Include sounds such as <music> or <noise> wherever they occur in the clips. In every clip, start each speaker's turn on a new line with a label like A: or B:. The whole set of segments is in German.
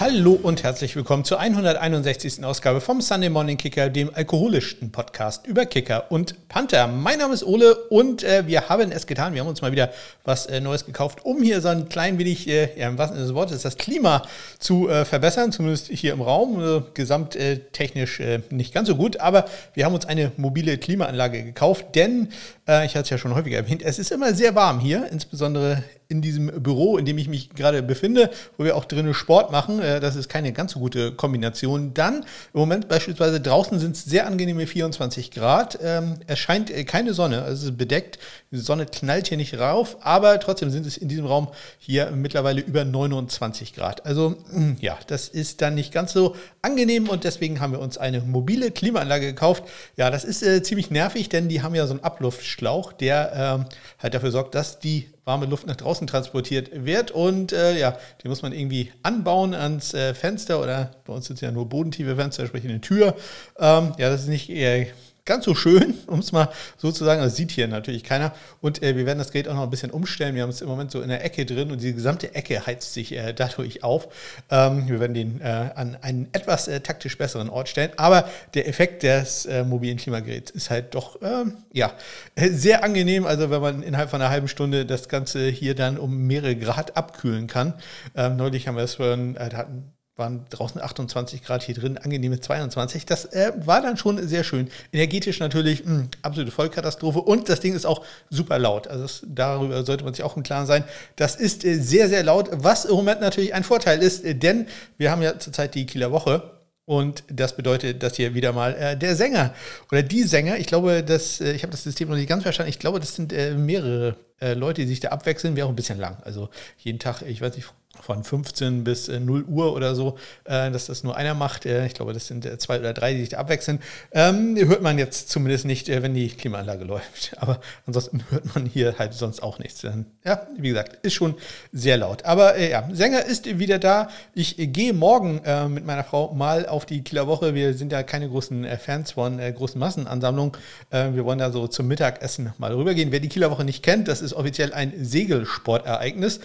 A: Hallo und herzlich willkommen zur 161. Ausgabe vom Sunday Morning Kicker, dem alkoholischsten Podcast über Kicker und Panther. Mein Name ist Ole und äh, wir haben es getan. Wir haben uns mal wieder was äh, Neues gekauft, um hier so ein klein wenig, äh, ja, im wahrsten Sinne des Wortes, das Klima zu äh, verbessern, zumindest hier im Raum. Äh, gesamttechnisch äh, nicht ganz so gut, aber wir haben uns eine mobile Klimaanlage gekauft, denn, ich hatte es ja schon häufiger erwähnt, es ist immer sehr warm hier, insbesondere in diesem Büro, in dem ich mich gerade befinde, wo wir auch drinnen Sport machen. Äh, das ist keine ganz so gute Kombination. Dann im Moment beispielsweise draußen sind es sehr angenehme 24 Grad. Ähm, es scheint äh, keine Sonne, also es ist bedeckt. Die Sonne knallt hier nicht rauf, aber trotzdem sind es in diesem Raum hier mittlerweile über 29 Grad. Also mm, ja, das ist dann nicht ganz so angenehm und deswegen haben wir uns eine mobile Klimaanlage gekauft. Ja, das ist äh, ziemlich nervig, denn die haben ja so einen Abluftschlauch, der ähm, halt dafür sorgt, dass die warme Luft nach draußen transportiert wird. Und äh, ja, die muss man irgendwie anbauen ans äh, Fenster oder bei uns sind es ja nur bodentiefe Fenster, sprich eine Tür. Ähm, ja, das ist nicht eher ganz so schön, <laughs> um es mal so zu sagen. Das sieht hier natürlich keiner. Und äh, wir werden das Gerät auch noch ein bisschen umstellen. Wir haben es im Moment so in der Ecke drin und die gesamte Ecke heizt sich äh, dadurch auf. Ähm, wir werden den äh, an einen etwas äh, taktisch besseren Ort stellen. Aber der Effekt des äh, mobilen Klimageräts ist halt doch ähm, ja, sehr angenehm. Also wenn man innerhalb von einer halben Stunde das Ganze hier dann um mehrere Grad abkühlen kann. Ähm, neulich haben wir es schon, äh, hatten waren draußen 28 Grad, hier drin angenehme 22. Das äh, war dann schon sehr schön. Energetisch natürlich mh, hm, absolute Vollkatastrophe und das Ding ist auch super laut. Also das, darüber sollte man sich auch im Klaren sein. Das ist äh, sehr, sehr laut, was im Moment natürlich ein Vorteil ist, äh, denn wir haben ja zurzeit die Kieler Woche. Und das bedeutet, dass hier wieder mal äh, der Sänger oder die Sänger, ich glaube, dass, äh, ich habe das System noch nicht ganz verstanden, ich glaube, das sind äh, mehrere Leute, die sich da abwechseln, wäre auch ein bisschen lang. Also jeden Tag, ich weiß nicht, von 15 bis 0 äh, Uhr oder so, äh, dass das nur einer macht. Äh, ich glaube, das sind zwei oder drei, die sich da abwechseln. Ähm, hört man jetzt zumindest nicht, wenn die Klimaanlage <laughs> läuft. Aber ansonsten hört man hier halt sonst auch nichts. Ja, wie gesagt, ist schon sehr laut. Aber ja, Sänger ist wieder da. Ich gehe morgen mit meiner Frau mal auf die Kieler Woche. Wir sind ja keine großen Fans von großen Massenansammlungen. wir wollen da so zum Mittagessen mal rübergehen. Wer die Kieler Woche nicht kennt, das ist offiziell ein Segelsportereignis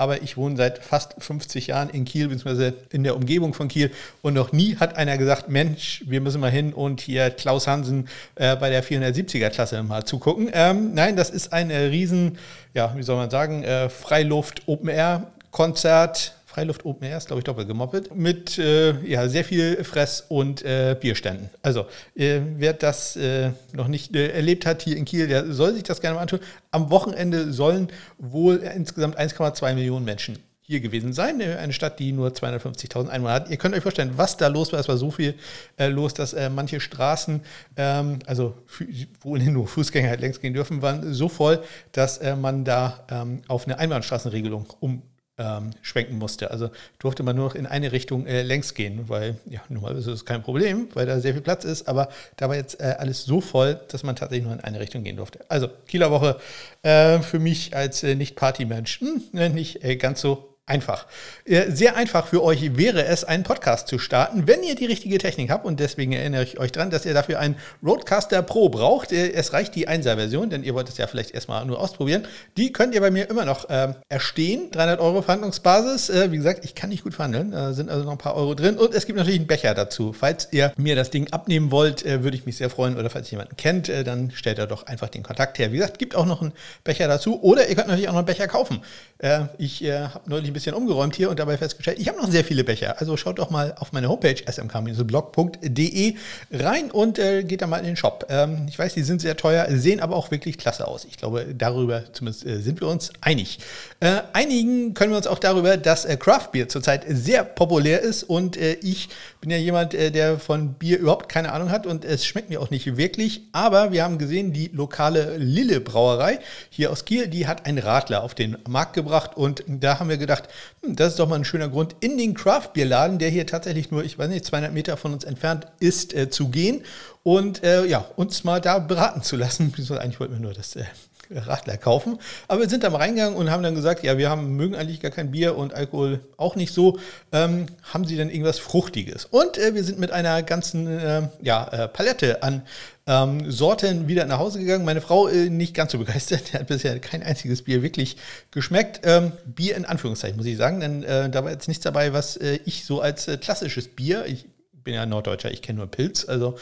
A: aber ich wohne seit fast 50 Jahren in Kiel, beziehungsweise in der Umgebung von Kiel. Und noch nie hat einer gesagt, Mensch, wir müssen mal hin und hier Klaus Hansen äh, bei der 470er-Klasse mal zugucken. Ähm, nein, das ist ein äh, riesen, ja, wie soll man sagen, äh, Freiluft-Open-Air-Konzert Freiluft Open Air ist, glaube ich, doppelt gemoppelt, mit äh, ja, sehr viel Fress- und äh, Bierständen. Also, äh, wer das äh, noch nicht äh, erlebt hat hier in Kiel, der soll sich das gerne mal antun. Am Wochenende sollen wohl insgesamt 1,2 Millionen Menschen hier gewesen sein. Äh, eine Stadt, die nur 250.000 Einwohner hat. Ihr könnt euch vorstellen, was da los war. Es war so viel äh, los, dass äh, manche Straßen, ähm, also wo <laughs> nur Fußgänger halt längst gehen dürfen, waren so voll, dass äh, man da ähm, auf eine Einbahnstraßenregelung um ähm, schwenken musste. Also durfte man nur noch in eine Richtung äh, längs gehen, weil ja, normalerweise ist es kein Problem, weil da sehr viel Platz ist, aber da war jetzt äh, alles so voll, dass man tatsächlich nur in eine Richtung gehen durfte. Also Kieler Woche äh, für mich als äh, Nicht-Party-Mensch hm, nicht äh, ganz so einfach. Sehr einfach für euch wäre es, einen Podcast zu starten, wenn ihr die richtige Technik habt. Und deswegen erinnere ich euch daran, dass ihr dafür einen Roadcaster Pro braucht. Äh, es reicht die 1er-Version, denn ihr wollt es ja vielleicht erstmal nur ausprobieren. Die könnt ihr bei mir immer noch äh, erstehen. 300 Euro Verhandlungsbasis. Äh, wie gesagt, ich kann nicht gut verhandeln. Da sind also noch ein paar Euro drin. Und es gibt natürlich einen Becher dazu. Falls ihr mir das Ding abnehmen wollt, äh, würde ich mich sehr freuen. Oder falls ihr jemanden kennt, äh, dann stellt er doch einfach den Kontakt her. Wie gesagt, gibt auch noch einen Becher dazu. Oder ihr könnt natürlich auch noch einen Becher kaufen. ich habe neulich ein bisschen bisschen umgeräumt hier und dabei festgestellt, ich habe noch sehr viele Becher. Also schaut doch mal auf meine Homepage smk-blog.de rein und äh, geht da mal in den Shop. Ähm, ich weiß, die sind sehr teuer, sehen aber auch wirklich klasse aus. Ich glaube, darüber zumindest äh, sind wir uns einig. Äh, einigen können wir uns auch darüber, dass äh, Craft Beer zurzeit sehr populär ist und äh, ich bin ja jemand, äh, der von Bier überhaupt keine Ahnung hat und es schmeckt mir auch nicht wirklich. Aber wir haben gesehen, die lokale Lille Brauerei hier aus Kiel, die hat einen Radler auf den Markt gebracht und da haben wir gedacht, hm, das ist doch mal ein schöner Grund, in den Craft-Bierladen, der hier tatsächlich nur, ich weiß nicht, 200 Meter von uns entfernt ist, äh, zu gehen und äh, ja, uns mal da beraten zu lassen. <laughs> Eigentlich wollten wir nur das äh, Radler kaufen. Aber wir sind da mal reingegangen und haben dann gesagt, ja, wir haben, mögen eigentlich gar kein Bier und Alkohol auch nicht so. Ähm, haben Sie denn irgendwas Fruchtiges? Und äh, wir sind mit einer ganzen äh, ja, äh, Palette an ähm, Sorten wieder nach Hause gegangen. Meine Frau äh, nicht ganz so begeistert. <laughs> Die hat bisher kein einziges Bier wirklich geschmeckt. Ähm, Bier in Anführungszeichen, muss ich sagen, denn äh, da war jetzt nichts dabei, was äh, ich so als klassisches Bier, ich bin ja Norddeutscher, ich kenne nur Pilz, also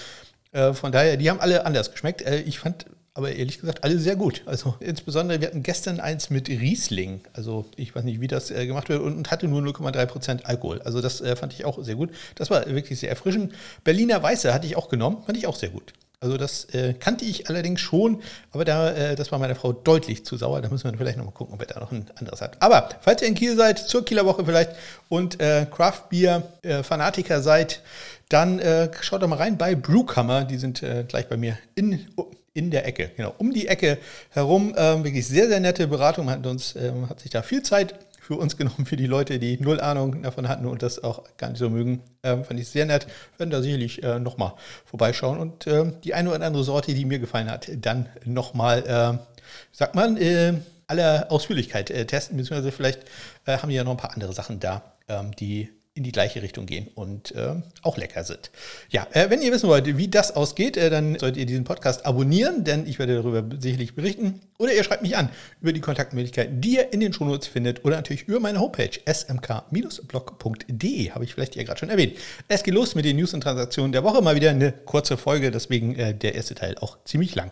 A: von daher, die haben alle anders geschmeckt. Ich fand aber ehrlich gesagt alle sehr gut. Also insbesondere, wir hatten gestern eins mit Riesling. Also ich weiß nicht, wie das äh, gemacht wird und, hatte nur 0,3% Alkohol. Also das äh, fand ich auch sehr gut. Das war wirklich sehr erfrischend. Berliner Weiße hatte ich auch genommen, fand ich auch sehr gut. Also das äh, kannte ich allerdings schon, aber da, äh, das war meiner Frau deutlich zu sauer. Da müssen wir vielleicht nochmal gucken, ob er da noch ein anderes hat. Aber falls ihr in Kiel seid, zur Kieler Woche vielleicht und äh, Craft Beer äh, Fanatiker seid, dann äh, schaut doch mal rein bei Brewkammer. Die sind äh, gleich bei mir in, in der Ecke, genau, um die Ecke herum. Ähm, wirklich sehr, sehr nette Beratung. Hat, uns, ähm, hat sich da viel Zeit für uns <laughs> genommen, für die Leute, die null Ahnung davon hatten und das auch gar nicht so mögen. Ähm, fand ich sehr nett. Werden da sicherlich äh, nochmal vorbeischauen und äh, die eine oder andere Sorte, die mir gefallen hat, dann nochmal, äh, sagt man, äh, aller Ausführlichkeit äh, testen, beziehungsweise vielleicht äh, haben die ja noch ein paar andere Sachen da, ähm, die in die gleiche Richtung gehen und äh, auch lecker sind. Ja, äh, wenn ihr wissen wollt, wie das ausgeht, äh, dann solltet ihr diesen Podcast abonnieren, denn ich werde darüber sicherlich berichten. Oder ihr schreibt mich an über die Kontaktmöglichkeiten, die ihr in den Shownotes findet oder natürlich über meine Homepage smk-blog.de, habe ich vielleicht ja gerade schon erwähnt. Es geht los mit den News und Transaktionen der Woche. Mal wieder eine kurze Folge, deswegen äh, der erste Teil auch ziemlich lang.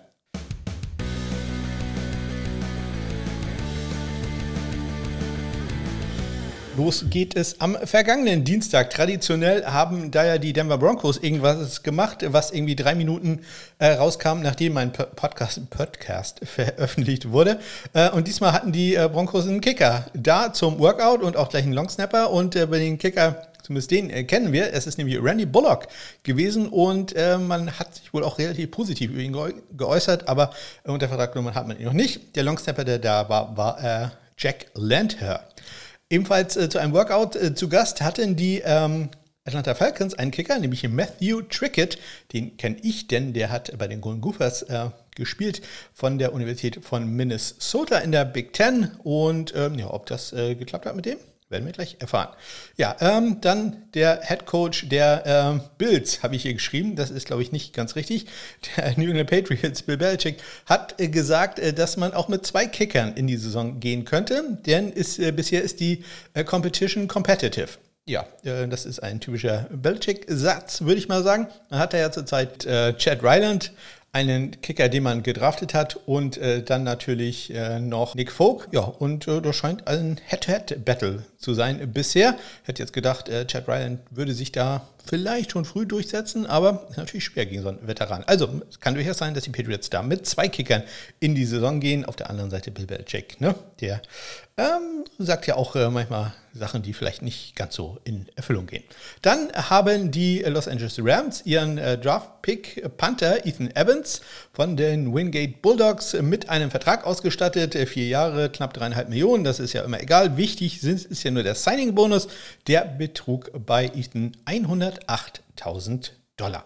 A: Los geht es am vergangenen Dienstag. Traditionell haben da ja die Denver Broncos irgendwas gemacht, was irgendwie drei Minuten äh, rauskam, nachdem mein Podcast, Podcast veröffentlicht wurde. Äh, und diesmal hatten die äh, Broncos einen Kicker da zum Workout und auch gleich einen Longsnapper. Und äh, bei den Kicker Zumindest den äh, kennen wir. Es ist nämlich Randy Bullock gewesen und äh, man hat sich wohl auch relativ positiv über ihn geäußert, aber unter Vertrag hat man ihn noch nicht. Der Longsnapper, der da war, war äh, Jack Landher. Ebenfalls äh, zu einem Workout äh, zu Gast hatten die ähm, Atlanta Falcons einen Kicker, nämlich Matthew Trickett. Den kenne ich, denn der hat bei den Golden Gophers äh, gespielt von der Universität von Minnesota in der Big Ten. Und ähm, ja, ob das äh, geklappt hat mit dem, werden wir gleich erfahren. Ja, ähm, dann der Head Coach der ähm, Bills, habe ich hier geschrieben. Das ist, glaube ich, nicht ganz richtig. Der <laughs> New England Patriots, Bill Belichick, hat äh, gesagt, äh, dass man auch mit zwei Kickern in die Saison gehen könnte. Denn ist, äh, bisher ist die äh, Competition competitive. Ja, äh, das ist ein typischer Belichick-Satz, würde ich mal sagen. Man hat ja zurzeit äh, Chad Ryland einen Kicker, den man gedraftet hat und äh, dann natürlich äh, noch Nick Folk. Ja, und äh, das scheint ein Head-to-Head-Battle zu sein bisher. Ich hätte jetzt gedacht, äh, Chad Ryan würde sich da vielleicht schon früh durchsetzen, aber ist natürlich schwer gegen so einen Veteran. Also, es kann durchaus sein, dass die Patriots da mit zwei Kickern in die Saison gehen. Auf der anderen Seite Bill Belichick, ne? Der ähm, sagt ja auch äh, manchmal Sachen, die vielleicht nicht ganz so in Erfüllung gehen. Dann haben die Los Angeles Rams ihren äh, Draft-Pick Panther Ethan Evans von den Wingate Bulldogs mit einem Vertrag ausgestattet. Äh, vier Jahre, knapp dreieinhalb Millionen. Das ist ja immer egal. Wichtig sind, ist ja nur der Signing-Bonus. Der betrug bei Ethan 108.000 Dollar.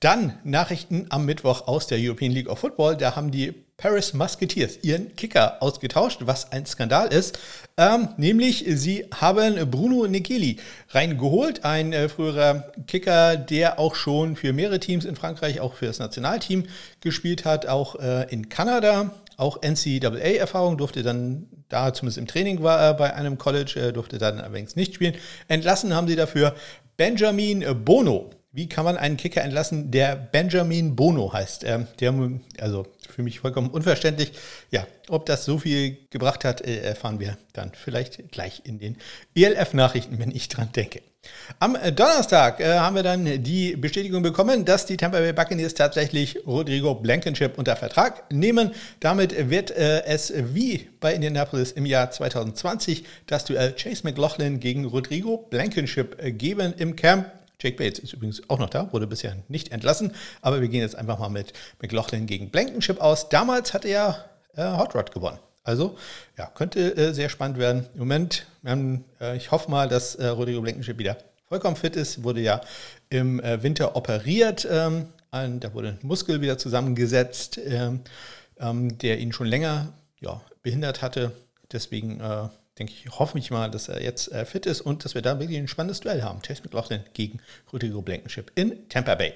A: Dann Nachrichten am Mittwoch aus der European League of Football. Da haben die Paris Musketeers ihren Kicker ausgetauscht, was ein Skandal ist. Ähm, nämlich, sie haben Bruno Negeli reingeholt, ein äh, früherer Kicker, der auch schon für mehrere Teams in Frankreich, auch für das Nationalteam gespielt hat, auch äh, in Kanada, auch NCAA-Erfahrung, durfte dann da zumindest im Training war er bei einem College, äh, durfte dann allerdings nicht spielen. Entlassen haben sie dafür Benjamin Bono. Wie kann man einen Kicker entlassen, der Benjamin Bono heißt? Ähm, der, also für mich vollkommen unverständlich. Ja, ob das so viel gebracht hat, äh, erfahren wir dann vielleicht gleich in den ELF-Nachrichten, wenn ich dran denke. Am äh, Donnerstag äh, haben wir dann die Bestätigung bekommen, dass die Tampa Bay Buccaneers tatsächlich Rodrigo Blankenship unter Vertrag nehmen. Damit wird äh, es wie bei Indianapolis im Jahr 2020 das Duell Chase McLaughlin gegen Rodrigo Blankenship äh, geben im Camp. Jake Bates ist übrigens auch noch da, wurde bisher nicht entlassen. Aber wir gehen jetzt einfach mal mit McLaughlin gegen Blankenship aus. Damals hat er äh, Hot Rod gewonnen. Also, ja, könnte äh, sehr spannend werden. Im Moment, ähm, äh, ich hoffe mal, dass äh, Rodrigo Blankenship wieder vollkommen fit ist. Wurde ja im äh, Winter operiert. Ähm, da wurde ein Muskel wieder zusammengesetzt. Ähm, ähm, der ihn schon länger ja, behindert hatte. Deswegen äh, denke ich, hoffe ich mal, dass er jetzt äh, fit ist und dass wir da wirklich ein spannendes Duell haben. Chase McLaughlin gegen Rodrigo Blankenship in Tampa Bay.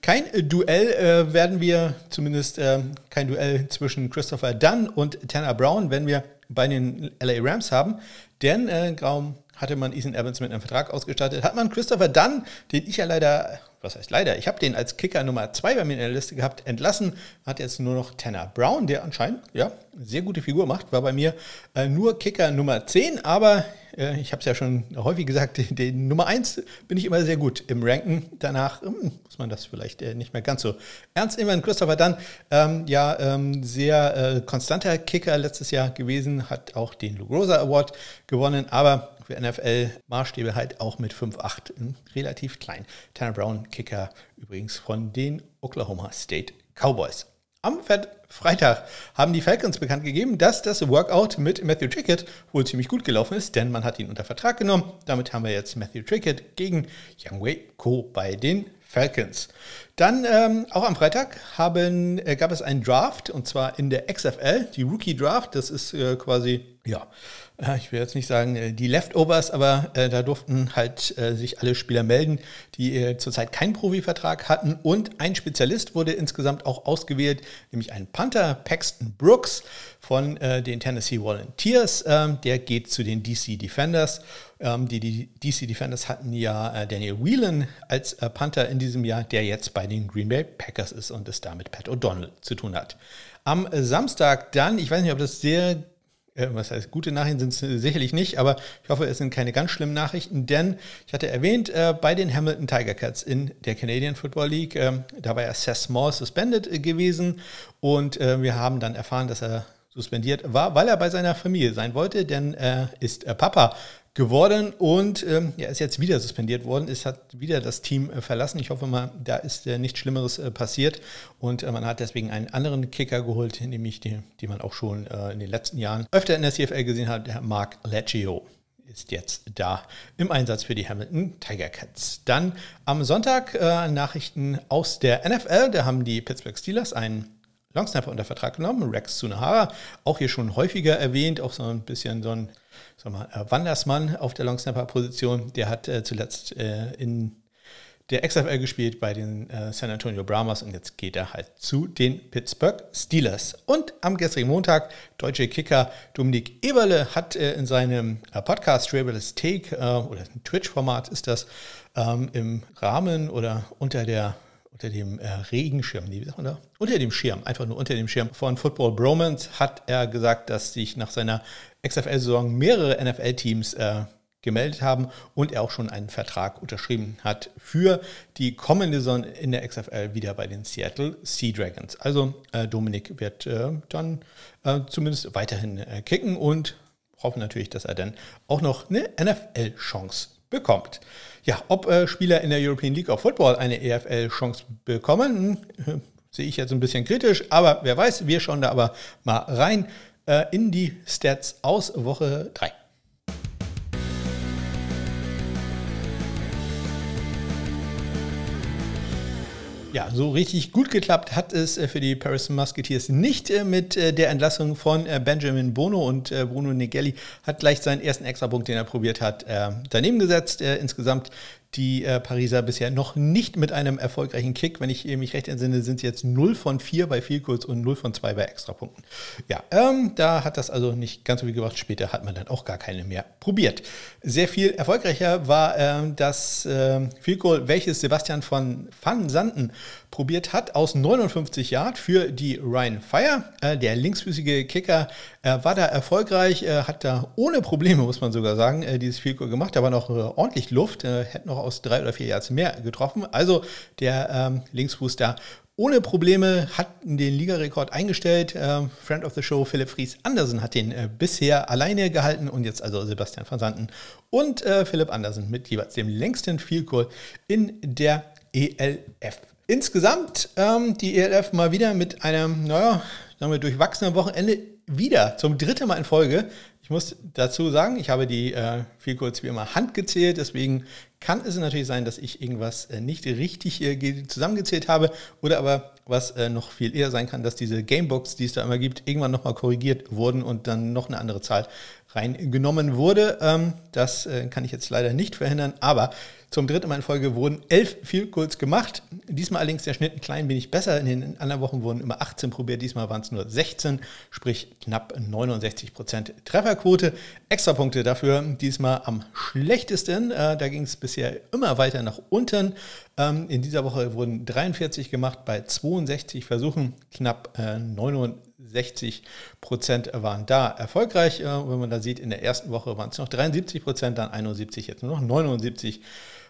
A: Kein äh, Duell äh, werden wir, zumindest äh, kein Duell zwischen Christopher Dunn und Tanner Brown, wenn wir bei den LA Rams haben, denn äh, kaum hatte man Ethan Evans mit einem Vertrag ausgestattet, hat man Christopher Dunn, den ich ja leider was heißt leider, ich habe den als Kicker Nummer 2 bei mir in der Liste gehabt, entlassen, hat jetzt nur noch Tanner Brown, der anscheinend, ja, sehr gute Figur macht, war bei mir äh, nur Kicker Nummer 10, aber äh, ich habe es ja schon häufig gesagt, den, <laughs> den, Nummer 1 bin ich immer sehr gut im Ranken. Danach hm, muss man das vielleicht äh, nicht mehr ganz so ernst nehmen. Christopher dann, ähm, ja, ähm, sehr äh, konstanter Kicker letztes Jahr gewesen, hat auch den Lugrosa Award gewonnen, aber für NFL-Maßstäbe halt auch mit 5-8 relativ klein. Tanner Brown, Kicker übrigens von den Oklahoma State Cowboys. Am Freitag haben die Falcons bekannt gegeben, dass das Workout mit Matthew Trickett wohl ziemlich gut gelaufen ist, denn man hat ihn unter Vertrag genommen. Damit haben wir jetzt Matthew Trickett gegen Youngway Co. bei den Falcons. Dann ähm, auch am Freitag haben, äh, gab es einen Draft und zwar in der XFL, die Rookie Draft. Das ist äh, quasi, ja, ich will jetzt nicht sagen äh, die Leftovers, aber äh, da durften halt äh, sich alle Spieler melden, die äh, zurzeit keinen Profivertrag hatten. Und ein Spezialist wurde insgesamt auch ausgewählt, nämlich ein Panther, Paxton Brooks von äh, den Tennessee Volunteers. Ähm, der geht zu den DC Defenders. Ähm, die, die, DC Defenders hatten ja äh, Daniel Whelan als Panther in diesem Jahr, der jetzt bei den Green Bay Packers ist und es damit Pat O'Donnell zu tun hat. Am Samstag dann, ich weiß nicht, ob das sehr was heißt, gute Nachrichten sind es sicherlich nicht, aber ich hoffe, es sind keine ganz schlimmen Nachrichten, denn ich hatte erwähnt, äh, bei den Hamilton Tiger Cats in der Canadian Football League, äh, da war ja Seth Small suspended äh, gewesen und äh, wir haben dann erfahren, dass er suspendiert war, weil er bei seiner Familie sein wollte, denn er ist äh, Papa geworden und ähm, ja, ist jetzt wieder suspendiert worden. Es hat wieder das Team äh, verlassen. Ich hoffe mal, da ist äh, nichts Schlimmeres äh, passiert und äh, man hat deswegen einen anderen Kicker geholt, nämlich den, den man auch schon äh, in den letzten Jahren öfter in der CFL gesehen hat, der Mark Leggio ist jetzt da im Einsatz für die Hamilton Tiger Cats. Dann am Sonntag äh, Nachrichten aus der NFL. Da haben die Pittsburgh Steelers einen Longsnapper unter Vertrag genommen, Rex Tsunahara, auch hier schon häufiger erwähnt, auch so ein bisschen so ein sag mal, äh, Wandersmann auf der Longsnapper-Position. Der hat äh, zuletzt äh, in der XFL gespielt bei den äh, San Antonio Brahmas und jetzt geht er halt zu den Pittsburgh Steelers. Und am gestrigen Montag, deutsche Kicker Dominik Eberle hat äh, in seinem äh, Podcast Travelers Take oder ein Twitch-Format ist das ähm, im Rahmen oder unter der unter dem äh, Regenschirm, wie sagt man da? Unter dem Schirm, einfach nur unter dem Schirm von Football Bromance hat er gesagt, dass sich nach seiner XFL-Saison mehrere NFL-Teams äh, gemeldet haben und er auch schon einen Vertrag unterschrieben hat für die kommende Saison in der XFL wieder bei den Seattle Sea Dragons. Also äh, Dominik wird äh, dann äh, zumindest weiterhin äh, kicken und hoffen natürlich, dass er dann auch noch eine NFL-Chance bekommt. Ja, ob äh, Spieler in der European League of Football eine EFL-Chance bekommen, hm, sehe ich jetzt ein bisschen kritisch, aber wer weiß, wir schauen da aber mal rein äh, in die Stats aus Woche 3. Ja, so richtig gut geklappt hat es äh, für die Paris Musketeers nicht äh, mit äh, der Entlassung von Benjamin Bono und Bruno Negelli hat gleich seinen ersten Extrapunkt, den er probiert hat, daneben gesetzt. Insgesamt die äh, Pariser bisher noch nicht mit einem erfolgreichen Kick. Wenn ich mich recht entsinne, sind sie jetzt 0 von 4 bei Vielkurs und 0 von 2 bei Extrapunkten. Ja, ähm, da hat das also nicht ganz so viel gemacht. Später hat man dann auch gar keine mehr probiert. Sehr viel erfolgreicher war ähm, das äh, Vielkohl, welches Sebastian von Van Sanden probiert hat, aus 59 Yard für die Ryan Fire. Äh, der linksfüßige Kicker äh, war da erfolgreich, äh, hat da ohne Probleme, muss man sogar sagen, äh, dieses Field gemacht. Da war noch äh, ordentlich Luft, äh, hätte noch aus drei oder vier Yards mehr getroffen. Also der ähm, Linksfuß da ohne Probleme hat den Ligarekord eingestellt. Äh, Friend of the Show Philipp Fries Andersen hat den bisher alleine gehalten und jetzt also Sebastian van Santen und Philipp Andersen mit jeweils dem längsten Field Goal in der ELF. Insgesamt ähm, die ELF mal wieder mit einem, naja, sagen wir, durchwachsenen Wochenende wieder zum dritten Mal in Folge. Ich muss dazu sagen, ich habe die äh, viel kurz wie immer handgezählt, deswegen kann es natürlich sein, dass ich irgendwas äh, nicht richtig äh, zusammengezählt habe oder aber was äh, noch viel eher sein kann, dass diese Gamebox, die es da immer gibt, irgendwann nochmal korrigiert wurden und dann noch eine andere Zahl reingenommen wurde. Ähm, das äh, kann ich jetzt leider nicht verhindern, aber zum dritten Mal in Folge wurden elf Field Goals gemacht. Diesmal allerdings der Schnitt ein klein wenig besser. In den anderen Wochen wurden immer 18 probiert, diesmal waren es nur 16, sprich knapp 69% Trefferquote. Extrapunkte dafür diesmal am schlechtesten. Äh, da ging es bisher immer weiter nach unten. Ähm, in dieser Woche wurden 43 gemacht bei 62 Versuchen, knapp äh, 69 Prozent waren da erfolgreich. Äh, wenn man da sieht, in der ersten Woche waren es noch 73 Prozent, dann 71, jetzt nur noch 79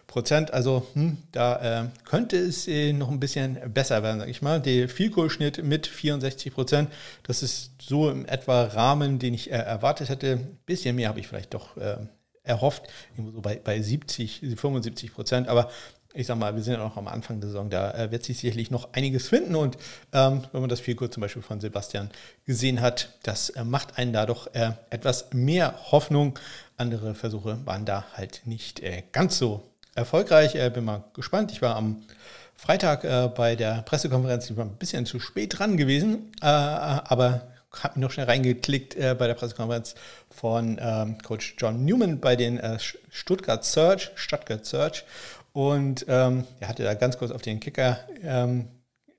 A: Prozent. Also hm, da äh, könnte es äh, noch ein bisschen besser werden, sage ich mal. Der Vielkohlschnitt mit 64 Prozent, das ist so im etwa Rahmen, den ich äh, erwartet hätte. Ein bisschen mehr habe ich vielleicht doch äh, erhofft, irgendwo so bei, bei 70, 75 Prozent. Aber ich sage mal, wir sind ja noch am Anfang der Saison, da äh, wird sich sicherlich noch einiges finden. Und ähm, wenn man das Vielkohl zum Beispiel von Sebastian gesehen hat, das äh, macht einen da doch etwas mehr Hoffnung. Andere Versuche waren da halt nicht ganz so erfolgreich. Äh, bin mal gespannt. Ich war am Freitag äh, bei der Pressekonferenz, ich war ein bisschen zu spät dran gewesen, äh, aber habe mich noch schnell reingeklickt äh, bei der Pressekonferenz von ähm, Coach John Newman bei den äh, Stuttgart Search, Stuttgart Search und ähm, er hatte da ganz kurz auf den Kicker ähm,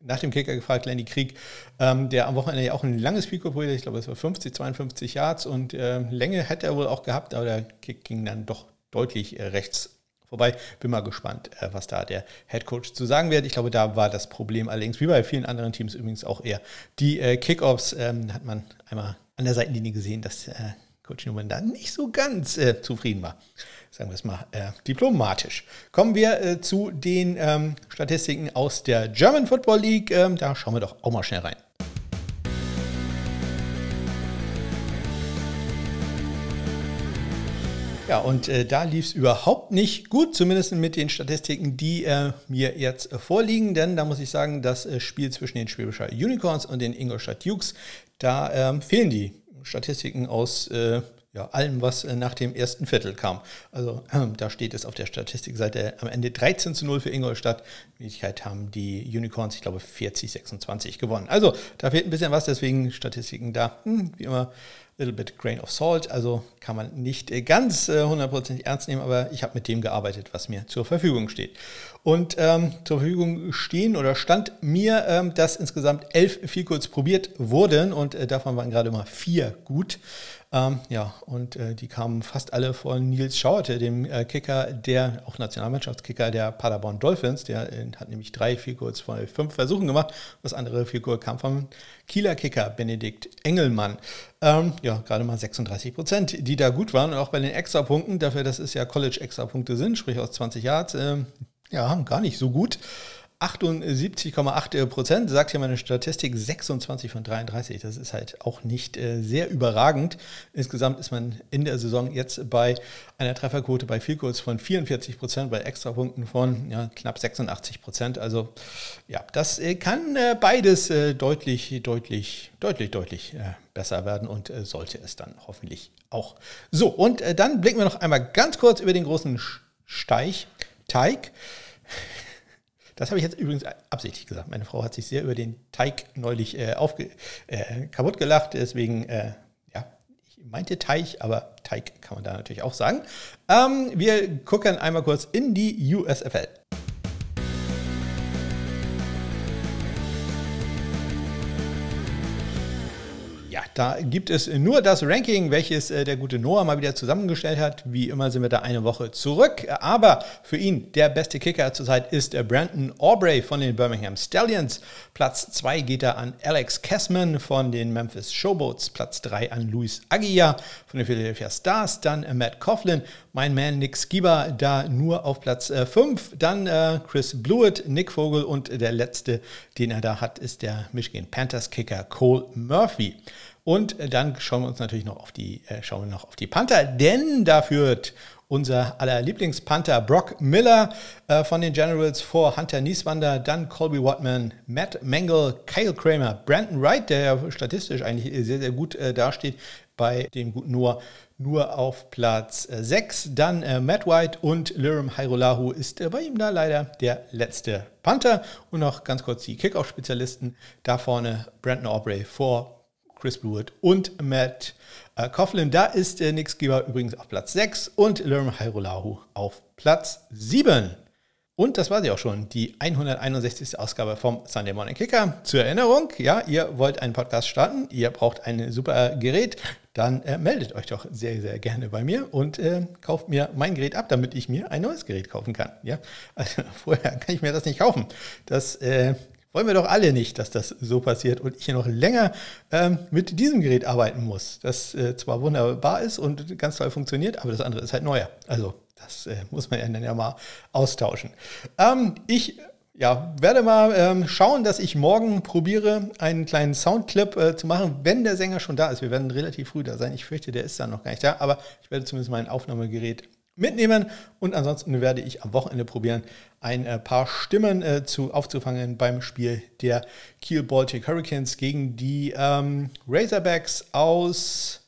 A: nach dem Kicker gefragt, Lenny Krieg, ähm, der am Wochenende ja auch ein langes Pico probiert, ich glaube, es war 50, 52 Yards und äh, Länge hätte er wohl auch gehabt, aber der Kick ging dann doch deutlich äh, rechts vorbei. Bin mal gespannt, äh, was da der Head Coach zu sagen wird. Ich glaube, da war das Problem allerdings, wie bei vielen anderen Teams übrigens auch eher, die äh, Kickoffs ähm, hat man einmal an der Seitenlinie gesehen, dass äh, Coach Newman da nicht so ganz äh, zufrieden war. Sagen wir es mal äh, diplomatisch. Kommen wir zu den ähm, Statistiken aus der German Football League. Ähm, da schauen wir doch auch mal schnell rein. Ja, und äh, da lief es überhaupt nicht gut, zumindest mit den Statistiken, die äh, mir jetzt äh, vorliegen. Denn da muss ich sagen, das äh, Spiel zwischen den Schwäbischer Unicorns und den Ingolstadt Dukes, da ähm, fehlen die Statistiken aus äh, ja, allem, was äh, nach dem ersten Viertel kam. Also da steht es auf der Statistikseite am Ende 13 zu 0 für Ingolstadt. In Wirklichkeit haben die Unicorns, ich glaube, 40, 26 gewonnen. Also da fehlt ein bisschen was, deswegen Statistiken da, hm, wie immer little bit grain of salt, also kann man nicht ganz äh, hundertprozentig äh, ernst nehmen, aber ich habe mit dem gearbeitet, was mir zur Verfügung steht. Und ähm, zur Verfügung stehen oder stand mir, ähm, dass insgesamt elf Vielkurz probiert wurden und äh, davon waren gerade mal vier gut. Ähm, ja, und äh, die kamen fast alle von Nils Schauerte, dem äh, Kicker, der auch Nationalmannschaftskicker der Paderborn Dolphins. Der äh, hat nämlich drei Vielkurz von fünf Versuchen gemacht. Das andere Vielkurz kam vom Kieler Kicker Benedikt Engelmann. Ähm, ja, gerade mal 36 Prozent, die da gut waren. Und auch bei den Extrapunkten, dafür, dass es ja College-Extrapunkte sind, sprich aus 20 Yards, äh, ja, gar nicht so gut. 78,8 Prozent, sagt hier meine Statistik, 26 von 33. Das ist halt auch nicht äh, sehr überragend. Insgesamt ist man in der Saison jetzt bei einer Trefferquote bei Vielkurs von 44 Prozent, bei Extrapunkten von ja, knapp 86 Prozent. Also ja, das äh, kann äh, beides äh, deutlich, deutlich, deutlich, deutlich äh, besser werden und äh, sollte es dann hoffentlich auch. So, und dann blicken wir noch einmal ganz kurz über den großen Steich, Teig. Das habe ich jetzt übrigens absichtlich gesagt. Meine Frau hat sich sehr über den Teig neulich äh, aufge äh, kaputt gelacht. Deswegen, äh, ja, ich meinte Teig, aber Teig kann man da natürlich auch sagen. Ähm, wir gucken einmal kurz in die USFL. Da gibt es nur das Ranking, welches äh, der gute Noah mal wieder zusammengestellt hat. Wie immer sind wir da eine Woche zurück. Aber für ihn der beste Kicker zurzeit ist äh, Brandon Aubrey von den Birmingham Stallions. Platz 2 geht er an Alex Kessman von den Memphis Showboats. Platz 3 an Luis Aguiar von den Philadelphia Stars. Dann äh, Matt Coughlin, mein Man Nick Skiba da nur auf Platz 5. Dann Chris Blewett, Nick Vogel und der letzte, den er da hat, ist der Michigan Panthers Kicker Cole Murphy. Und dann schauen wir uns natürlich noch auf die, äh, schauen wir noch auf die Panther, denn da führt unser aller Lieblingspanther Brock Miller äh, von den Generals vor Hunter Nieswander, dann Colby Watman, Matt Mengel, Kyle Kramer, Brandon Wright, der ja statistisch eigentlich sehr, sehr gut äh, dasteht, bei dem guten Noah nur auf Platz 6. Äh, dann äh, Matt White und Lirim Hairolahu ist äh, bei ihm da leider der letzte Panther. Und noch ganz kurz die Kickoff-Spezialisten. Da vorne Brandon Aubrey vor Chris Blewett und Matt äh, Coughlin. Da ist äh, Nick Skipper übrigens auf Platz 6 und Lirim Hairolahu auf Platz 7. Und das war sie auch schon, die 161. Ausgabe vom Sunday Morning Kicker. Zur Erinnerung, ja, ihr wollt einen Podcast starten, ihr braucht ein super Gerät, dann äh, meldet euch doch sehr, sehr gerne bei mir und äh, kauft mir mein Gerät ab, damit ich mir ein neues Gerät kaufen kann. Ja, also <laughs> vorher kann ich mir das nicht kaufen. Das äh, wollen wir doch alle nicht, dass das so passiert und ich hier noch länger ähm, mit diesem Gerät arbeiten muss. Das äh, zwar wunderbar ist und ganz toll funktioniert, aber das andere ist halt neuer. Also das äh, muss man ja dann ja mal austauschen. Ähm, ich ja, werde mal ähm, schauen, dass ich morgen probiere, einen kleinen Soundclip äh, zu machen, wenn der Sänger schon da ist. Wir werden relativ früh da sein. Ich fürchte, der ist dann noch gar nicht da, aber ich werde zumindest mein Aufnahmegerät mitnehmen und ansonsten werde ich am Wochenende probieren, ein äh, paar Stimmen äh, zu, aufzufangen beim Spiel der Kiel Baltic Hurricanes gegen die ähm, Razorbacks aus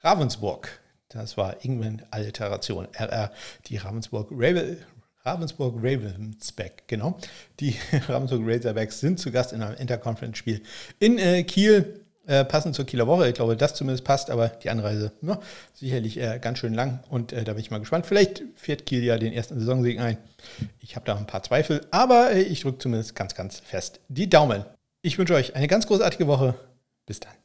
A: Ravensburg. Das war irgendwann Alliteration. RR, die Ravensburg Raven, Ravensburg Ravensback, genau. Die <laughs> Ravensburg Razorbacks sind zu Gast in einem Interconference-Spiel in äh, Kiel. Äh, passend zur Kieler Woche. Ich glaube, das zumindest passt, aber die Anreise ja, sicherlich äh, ganz schön lang und äh, da bin ich mal gespannt. Vielleicht fährt Kiel ja den ersten Saisonsieg ein. Ich habe da ein paar Zweifel, aber äh, ich drücke zumindest ganz, ganz fest die Daumen. Ich wünsche euch eine ganz großartige Woche. Bis dann.